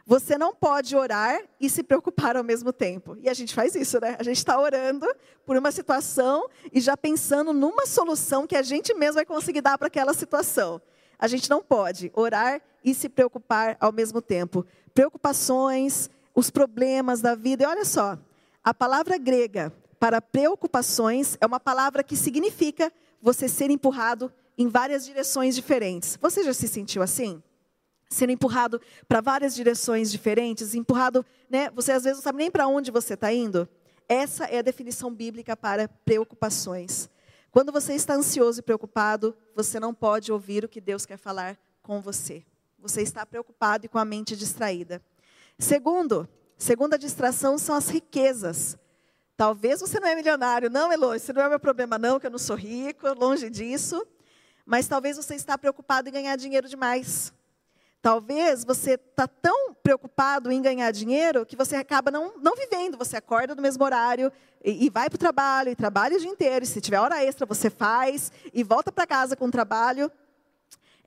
Speaker 1: Você não pode orar e se preocupar ao mesmo tempo. E a gente faz isso, né? A gente está orando por uma situação e já pensando numa solução que a gente mesmo vai conseguir dar para aquela situação. A gente não pode orar e se preocupar ao mesmo tempo. Preocupações, os problemas da vida. E olha só, a palavra grega para preocupações é uma palavra que significa você ser empurrado em várias direções diferentes. Você já se sentiu assim? sendo empurrado para várias direções diferentes, empurrado, né? Você às vezes não sabe nem para onde você está indo. Essa é a definição bíblica para preocupações. Quando você está ansioso e preocupado, você não pode ouvir o que Deus quer falar com você. Você está preocupado e com a mente distraída. Segundo, segunda distração são as riquezas. Talvez você não é milionário, não, Elo, isso não é meu problema não, que eu não sou rico, longe disso. Mas talvez você está preocupado em ganhar dinheiro demais. Talvez você está tão preocupado em ganhar dinheiro que você acaba não, não vivendo. Você acorda no mesmo horário e, e vai para o trabalho, e trabalha o dia inteiro. E se tiver hora extra, você faz e volta para casa com o trabalho.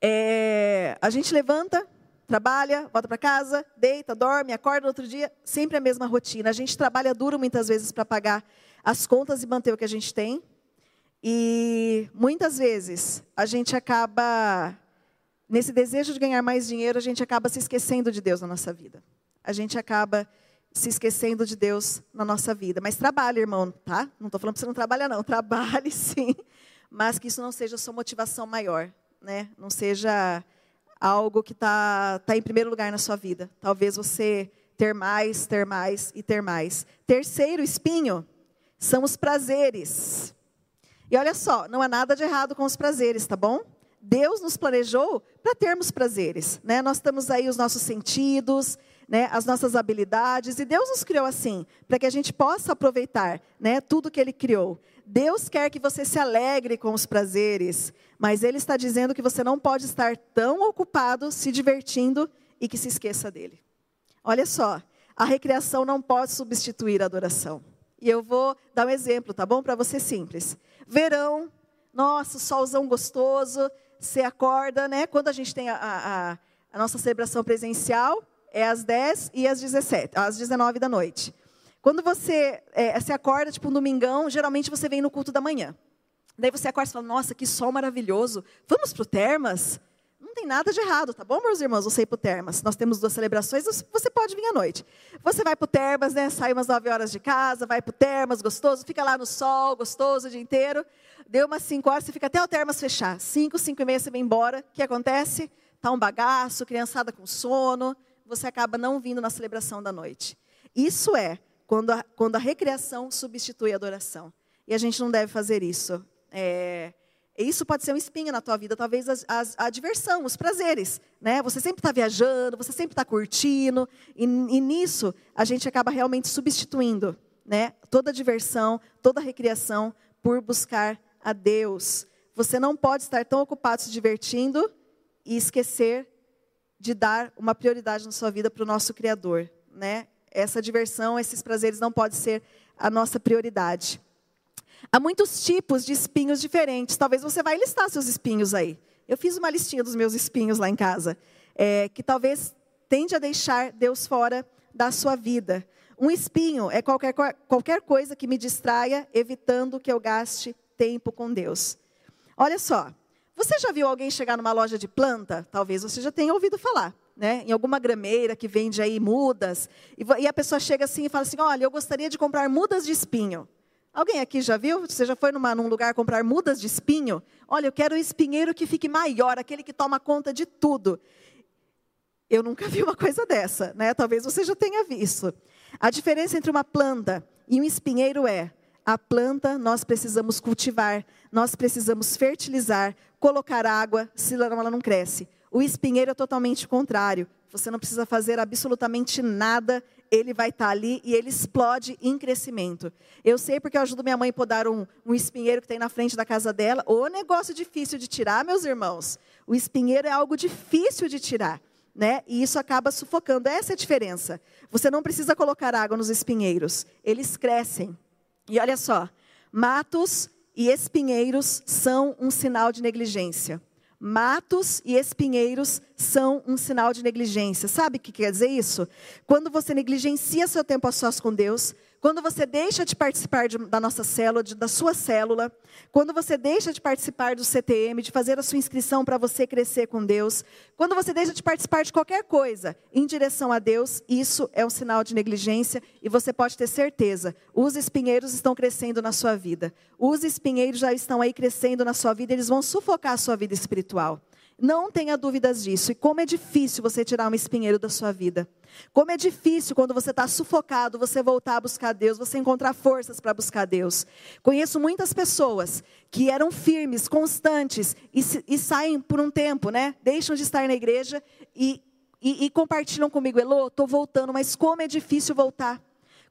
Speaker 1: É, a gente levanta, trabalha, volta para casa, deita, dorme, acorda no outro dia, sempre a mesma rotina. A gente trabalha duro muitas vezes para pagar as contas e manter o que a gente tem. E muitas vezes a gente acaba nesse desejo de ganhar mais dinheiro, a gente acaba se esquecendo de Deus na nossa vida. A gente acaba se esquecendo de Deus na nossa vida. Mas trabalhe, irmão, tá? Não estou falando para você não trabalhar, não. Trabalhe sim. Mas que isso não seja a sua motivação maior, né? Não seja algo que está tá em primeiro lugar na sua vida. Talvez você ter mais, ter mais e ter mais. Terceiro espinho são os prazeres. E olha só, não há nada de errado com os prazeres, tá bom? Deus nos planejou para termos prazeres, né? Nós temos aí os nossos sentidos, né? As nossas habilidades e Deus nos criou assim para que a gente possa aproveitar, né? Tudo que Ele criou. Deus quer que você se alegre com os prazeres, mas Ele está dizendo que você não pode estar tão ocupado se divertindo e que se esqueça dele. Olha só, a recreação não pode substituir a adoração. E eu vou dar um exemplo, tá bom? Para você simples. Verão, nossa, solzão gostoso, você acorda, né? Quando a gente tem a, a, a nossa celebração presencial, é às 10 e às 17, às 19 da noite. Quando você é, se acorda, tipo um domingão, geralmente você vem no culto da manhã. Daí você acorda e fala, nossa, que sol maravilhoso. Vamos para o Termas? Não tem nada de errado, tá bom, meus irmãos? Você ir para o Termas. Nós temos duas celebrações, você pode vir à noite. Você vai para o Termas, né? Sai umas 9 horas de casa, vai para o Termas, gostoso, fica lá no sol, gostoso o dia inteiro. Deu umas 5 horas, você fica até o termas fechar. 5, 5 e meia você vem embora. O que acontece? Está um bagaço, criançada com sono. Você acaba não vindo na celebração da noite. Isso é quando a, quando a recreação substitui a adoração. E a gente não deve fazer isso. É, Isso pode ser um espinho na tua vida, talvez a, a, a diversão, os prazeres, né? Você sempre está viajando, você sempre está curtindo, e, e, nisso a gente acaba realmente substituindo, né? Toda diversão, toda recreação por buscar a Deus. Você não pode estar tão ocupado se divertindo e esquecer de dar uma prioridade na sua vida para o nosso Criador, né? Essa diversão, esses prazeres não podem ser a nossa prioridade. Há muitos tipos de espinhos diferentes. Talvez você vai listar seus espinhos aí. Eu fiz uma listinha dos meus espinhos lá em casa, é, que talvez tende a deixar Deus fora da sua vida. Um espinho é qualquer, qualquer coisa que me distraia, evitando que eu gaste tempo com Deus. Olha só, você já viu alguém chegar numa loja de planta? Talvez você já tenha ouvido falar. Né, em alguma grameira que vende aí mudas, e, a pessoa chega assim e fala assim: Olha, eu gostaria de comprar mudas de espinho. Alguém aqui já viu? Você já foi numa, num lugar comprar mudas de espinho? Olha, eu quero um espinheiro que fique maior, aquele que toma conta de tudo. Eu nunca vi uma coisa dessa, né? Talvez você já tenha visto. A diferença entre uma planta e um espinheiro é: a planta nós precisamos cultivar, nós precisamos fertilizar, colocar água, senão ela não cresce. O espinheiro é totalmente contrário. Você não precisa fazer absolutamente nada, ele vai estar tá ali e ele explode em crescimento. Eu sei porque eu ajudo minha mãe a podar um, um espinheiro que tem na frente da casa dela. O negócio difícil de tirar, meus irmãos. O espinheiro é algo difícil de tirar. Né? E isso acaba sufocando. Essa é a diferença. Você não precisa colocar água nos espinheiros, eles crescem. E olha só, matos e espinheiros são um sinal de negligência. Matos e espinheiros são um sinal de negligência. Sabe o que quer dizer isso? Quando você negligencia seu tempo a sós com Deus, quando você deixa de participar de, da nossa célula, de, da sua célula, quando você deixa de participar do CTM, de fazer a sua inscrição para você crescer com Deus, quando você deixa de participar de qualquer coisa em direção a Deus, isso é um sinal de negligência e você pode ter certeza, os espinheiros estão crescendo na sua vida. Os espinheiros já estão aí crescendo na sua vida, eles vão sufocar a sua vida espiritual. Não tenha dúvidas disso. E como é difícil você tirar um espinheiro da sua vida. Como é difícil quando você está sufocado, você voltar a buscar Deus, você encontrar forças para buscar Deus. Conheço muitas pessoas que eram firmes, constantes e, e, saem por um tempo, né? Deixam de estar na igreja e, e, e compartilham comigo, Elô, estou voltando, mas como é difícil voltar.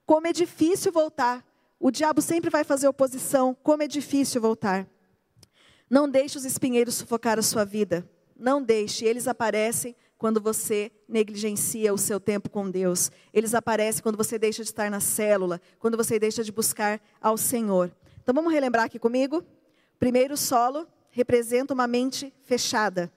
Speaker 1: Como é difícil voltar. O diabo sempre vai fazer oposição. Como é difícil voltar. Não deixe os espinheiros sufocar a sua vida. Não deixe, eles aparecem quando você negligencia o seu tempo com Deus. Eles aparecem quando você deixa de estar na célula, quando você deixa de buscar ao Senhor. Então vamos relembrar aqui comigo? Primeiro solo representa uma mente fechada.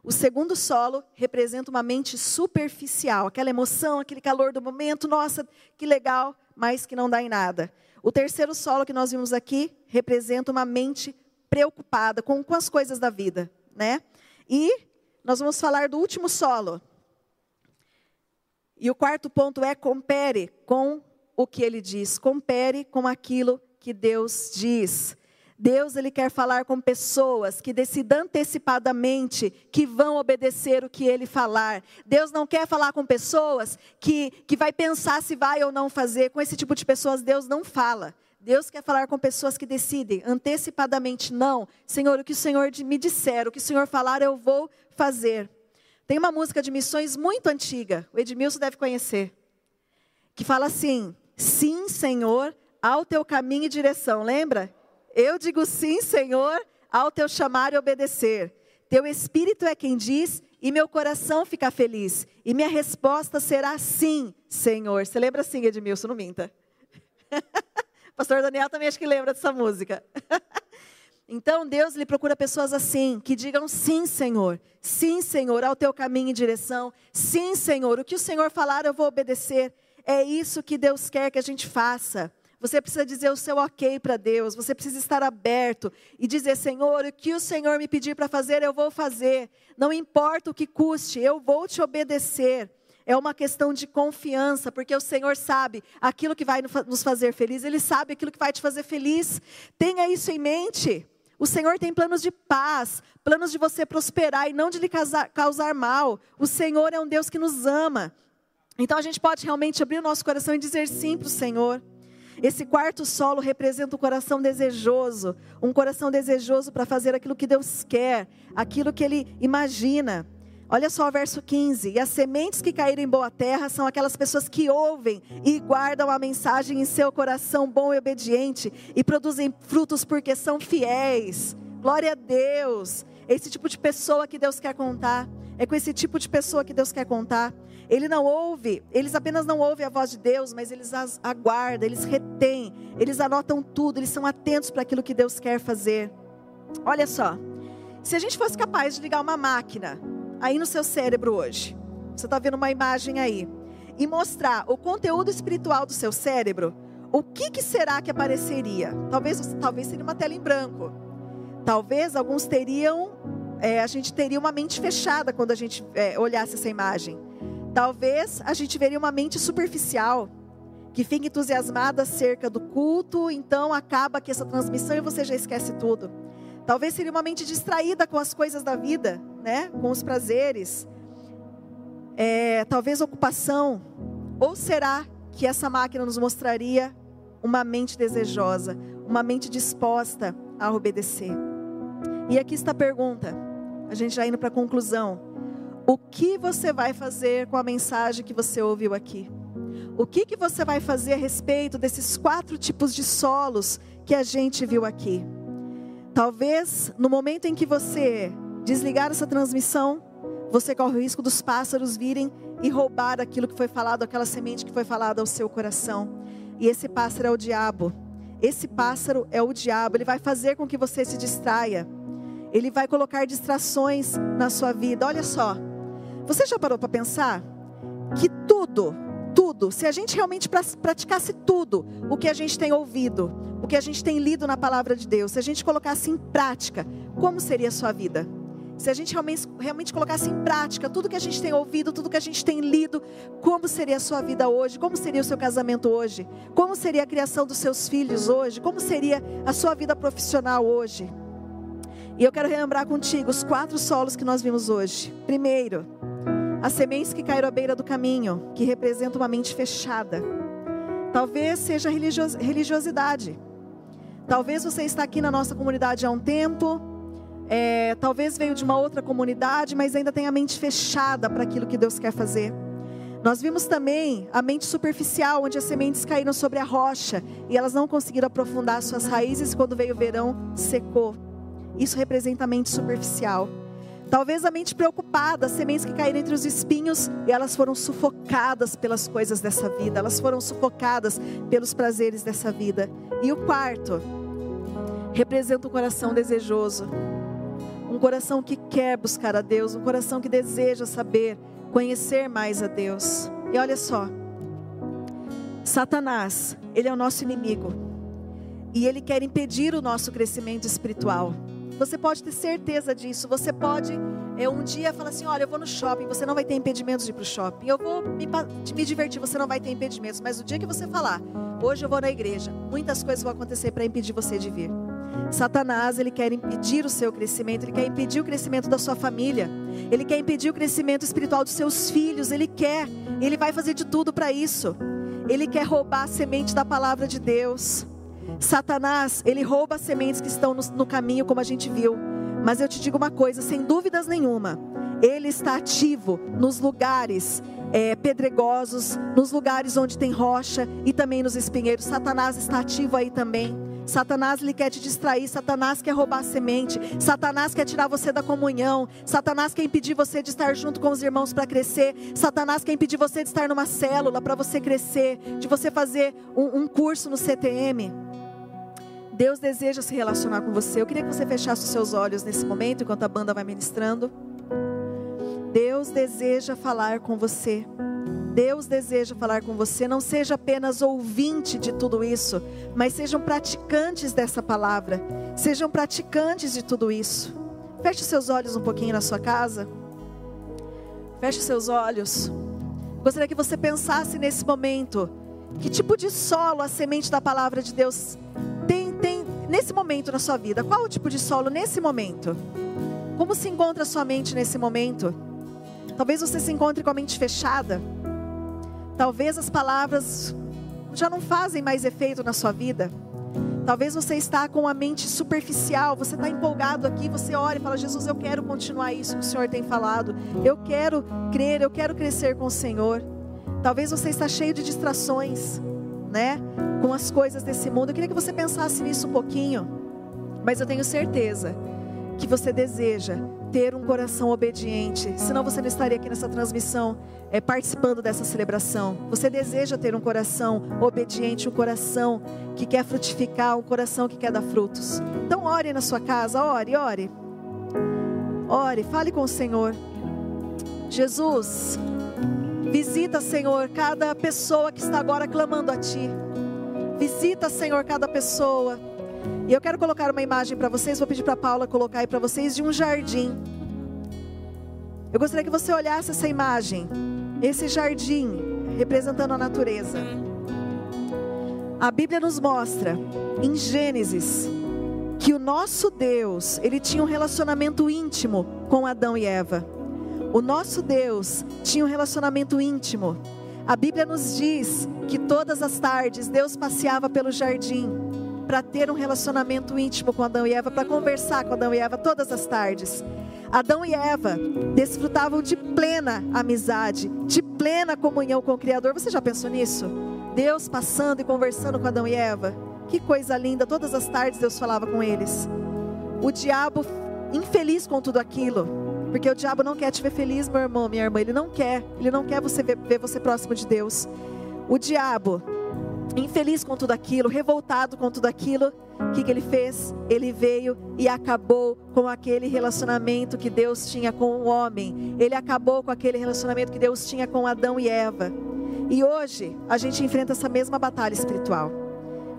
Speaker 1: O segundo solo representa uma mente superficial, aquela emoção, aquele calor do momento, nossa, que legal, mas que não dá em nada. O terceiro solo que nós vimos aqui representa uma mente preocupada com, com as coisas da vida, né? E nós vamos falar do último solo. E o quarto ponto é compere com o que ele diz, compere com aquilo que Deus diz. Deus ele quer falar com pessoas que decidam antecipadamente que vão obedecer o que ele falar. Deus não quer falar com pessoas que, que vai pensar se vai ou não fazer. Com esse tipo de pessoas Deus não fala. Deus quer falar com pessoas que decidem antecipadamente, não, Senhor, o que o Senhor me disser, o que o Senhor falar, eu vou fazer. Tem uma música de missões muito antiga, o Edmilson deve conhecer, que fala assim: Sim, Senhor, ao teu caminho e direção. Lembra? Eu digo sim, Senhor, ao teu chamar e obedecer. Teu espírito é quem diz e meu coração fica feliz. E minha resposta será sim, Senhor. Você lembra assim, Edmilson? Não minta. Pastor Daniel também acho que lembra dessa música. então Deus lhe procura pessoas assim, que digam sim, Senhor. Sim, Senhor, ao teu caminho e direção. Sim, Senhor, o que o Senhor falar eu vou obedecer. É isso que Deus quer que a gente faça. Você precisa dizer o seu ok para Deus, você precisa estar aberto e dizer: Senhor, o que o Senhor me pedir para fazer, eu vou fazer. Não importa o que custe, eu vou te obedecer é uma questão de confiança, porque o Senhor sabe aquilo que vai nos fazer feliz, Ele sabe aquilo que vai te fazer feliz. Tenha isso em mente. O Senhor tem planos de paz, planos de você prosperar e não de lhe causar, mal. O Senhor é um Deus que nos ama. Então a gente pode realmente abrir o nosso coração e dizer sim para o Senhor. Esse quarto solo representa um coração desejoso, um coração desejoso para fazer aquilo que Deus quer, aquilo que Ele imagina. Olha só o verso 15: E as sementes que caíram em boa terra são aquelas pessoas que ouvem e guardam a mensagem em seu coração bom e obediente e produzem frutos porque são fiéis. Glória a Deus. Esse tipo de pessoa que Deus quer contar. É com esse tipo de pessoa que Deus quer contar. Ele não ouve, eles apenas não ouvem a voz de Deus, mas eles aguardam, eles retêm, eles anotam tudo, eles são atentos para aquilo que Deus quer fazer. Olha só, se a gente fosse capaz de ligar uma máquina aí no seu cérebro hoje, você está vendo uma imagem aí, e mostrar o conteúdo espiritual do seu cérebro, o que, que será que apareceria? Talvez, talvez seria uma tela em branco. Talvez alguns teriam, é, a gente teria uma mente fechada quando a gente é, olhasse essa imagem. Talvez a gente veria uma mente superficial, que fica entusiasmada acerca do culto, então acaba aqui essa transmissão e você já esquece tudo. Talvez seria uma mente distraída com as coisas da vida, né? com os prazeres. É, talvez ocupação. Ou será que essa máquina nos mostraria uma mente desejosa, uma mente disposta a obedecer? E aqui está a pergunta, a gente já indo para a conclusão. O que você vai fazer com a mensagem que você ouviu aqui? O que, que você vai fazer a respeito desses quatro tipos de solos que a gente viu aqui? Talvez no momento em que você desligar essa transmissão, você corre o risco dos pássaros virem e roubar aquilo que foi falado, aquela semente que foi falada ao seu coração. E esse pássaro é o diabo. Esse pássaro é o diabo. Ele vai fazer com que você se distraia. Ele vai colocar distrações na sua vida. Olha só. Você já parou para pensar que tudo, tudo, se a gente realmente praticasse tudo o que a gente tem ouvido, o que a gente tem lido na palavra de Deus, se a gente colocasse em prática, como seria a sua vida? Se a gente realmente, realmente colocasse em prática tudo que a gente tem ouvido, tudo que a gente tem lido, como seria a sua vida hoje? Como seria o seu casamento hoje? Como seria a criação dos seus filhos hoje? Como seria a sua vida profissional hoje? E eu quero relembrar contigo os quatro solos que nós vimos hoje. Primeiro, as sementes que caíram à beira do caminho, que representam uma mente fechada. Talvez seja religiosidade. Talvez você está aqui na nossa comunidade há um tempo, é, talvez veio de uma outra comunidade, mas ainda tem a mente fechada para aquilo que Deus quer fazer. Nós vimos também a mente superficial, onde as sementes caíram sobre a rocha e elas não conseguiram aprofundar suas raízes. Quando veio o verão, secou. Isso representa a mente superficial. Talvez a mente preocupada, as sementes que caíram entre os espinhos, e elas foram sufocadas pelas coisas dessa vida, elas foram sufocadas pelos prazeres dessa vida. E o quarto, representa um coração desejoso, um coração que quer buscar a Deus, um coração que deseja saber, conhecer mais a Deus. E olha só, Satanás, ele é o nosso inimigo, e ele quer impedir o nosso crescimento espiritual. Você pode ter certeza disso. Você pode é, um dia falar assim: olha, eu vou no shopping, você não vai ter impedimentos de ir para o shopping. Eu vou me, me divertir, você não vai ter impedimentos. Mas o dia que você falar, hoje eu vou na igreja, muitas coisas vão acontecer para impedir você de vir. Satanás, ele quer impedir o seu crescimento, ele quer impedir o crescimento da sua família, ele quer impedir o crescimento espiritual dos seus filhos, ele quer, ele vai fazer de tudo para isso. Ele quer roubar a semente da palavra de Deus. Satanás, ele rouba as sementes que estão no, no caminho, como a gente viu. Mas eu te digo uma coisa, sem dúvidas nenhuma, ele está ativo nos lugares é, pedregosos, nos lugares onde tem rocha e também nos espinheiros. Satanás está ativo aí também. Satanás ele quer te distrair, Satanás quer roubar a semente, Satanás quer tirar você da comunhão, Satanás quer impedir você de estar junto com os irmãos para crescer, Satanás quer impedir você de estar numa célula para você crescer, de você fazer um, um curso no CTM. Deus deseja se relacionar com você. Eu queria que você fechasse os seus olhos nesse momento, enquanto a banda vai ministrando. Deus deseja falar com você. Deus deseja falar com você. Não seja apenas ouvinte de tudo isso, mas sejam praticantes dessa palavra. Sejam praticantes de tudo isso. Feche seus olhos um pouquinho na sua casa. Feche seus olhos. Gostaria que você pensasse nesse momento. Que tipo de solo a semente da palavra de Deus nesse momento na sua vida? Qual o tipo de solo nesse momento? Como se encontra a sua mente nesse momento? Talvez você se encontre com a mente fechada. Talvez as palavras já não fazem mais efeito na sua vida. Talvez você está com a mente superficial, você está empolgado aqui, você ora e fala: Jesus, eu quero continuar isso que o Senhor tem falado. Eu quero crer, eu quero crescer com o Senhor. Talvez você está cheio de distrações, né? Com as coisas desse mundo. Eu queria que você pensasse nisso um pouquinho. Mas eu tenho certeza que você deseja ter um coração obediente, senão você não estaria aqui nessa transmissão é, participando dessa celebração. Você deseja ter um coração obediente, um coração que quer frutificar, um coração que quer dar frutos. Então, ore na sua casa, ore, ore. Ore, fale com o Senhor. Jesus, visita, Senhor, cada pessoa que está agora clamando a Ti. Visita, Senhor, cada pessoa e eu quero colocar uma imagem para vocês, vou pedir para Paula colocar aí para vocês de um jardim. Eu gostaria que você olhasse essa imagem, esse jardim representando a natureza. A Bíblia nos mostra em Gênesis que o nosso Deus, ele tinha um relacionamento íntimo com Adão e Eva. O nosso Deus tinha um relacionamento íntimo. A Bíblia nos diz que todas as tardes Deus passeava pelo jardim para ter um relacionamento íntimo com Adão e Eva, para conversar com Adão e Eva todas as tardes. Adão e Eva desfrutavam de plena amizade, de plena comunhão com o Criador. Você já pensou nisso? Deus passando e conversando com Adão e Eva. Que coisa linda, todas as tardes Deus falava com eles. O diabo infeliz com tudo aquilo, porque o diabo não quer te ver feliz, meu irmão, minha irmã, ele não quer, ele não quer você ver, ver você próximo de Deus. O diabo infeliz com tudo aquilo, revoltado com tudo aquilo, o que, que ele fez? Ele veio e acabou com aquele relacionamento que Deus tinha com o homem. Ele acabou com aquele relacionamento que Deus tinha com Adão e Eva. E hoje a gente enfrenta essa mesma batalha espiritual.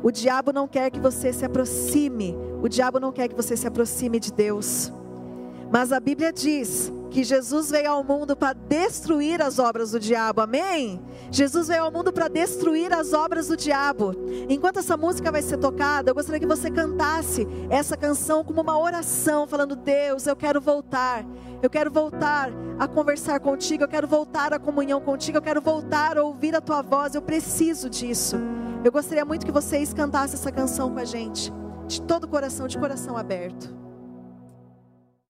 Speaker 1: O diabo não quer que você se aproxime, o diabo não quer que você se aproxime de Deus. Mas a Bíblia diz que Jesus veio ao mundo para destruir as obras do diabo, amém? Jesus veio ao mundo para destruir as obras do diabo. Enquanto essa música vai ser tocada, eu gostaria que você cantasse essa canção como uma oração, falando: Deus, eu quero voltar, eu quero voltar a conversar contigo, eu quero voltar à comunhão contigo, eu quero voltar a ouvir a tua voz, eu preciso disso. Eu gostaria muito que vocês cantassem essa canção com a gente, de todo o coração, de coração aberto.